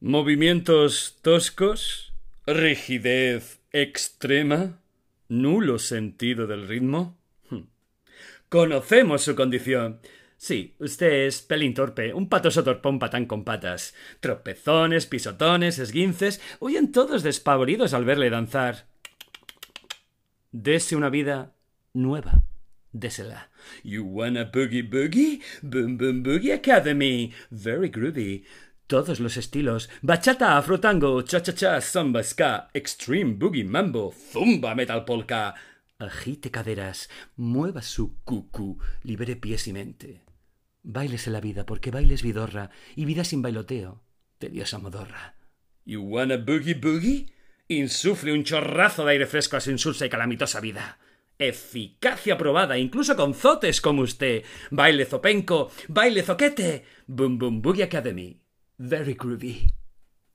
Movimientos toscos, rigidez extrema, nulo sentido del ritmo. Hmm. Conocemos su condición. Sí, usted es pelín torpe, un patoso torpón patán con patas. Tropezones, pisotones, esguinces, huyen todos despavoridos al verle danzar. Dese una vida nueva. Désela. You wanna boogie boogie? Boom Boom Boogie Academy. Very groovy. Todos los estilos. Bachata, afrotango, cha-cha-cha, samba, ska, extreme boogie mambo, zumba metal polka. Agite caderas, mueva su cucu, libere pies y mente. Báilese la vida, porque baile es vidorra, y vida sin bailoteo, tediosa modorra. You wanna boogie boogie? Insufle un chorrazo de aire fresco a su insulsa y calamitosa vida. Eficacia probada, incluso con zotes como usted. Baile zopenco, baile zoquete. Boom Boom Boogie Academy. Very groovy.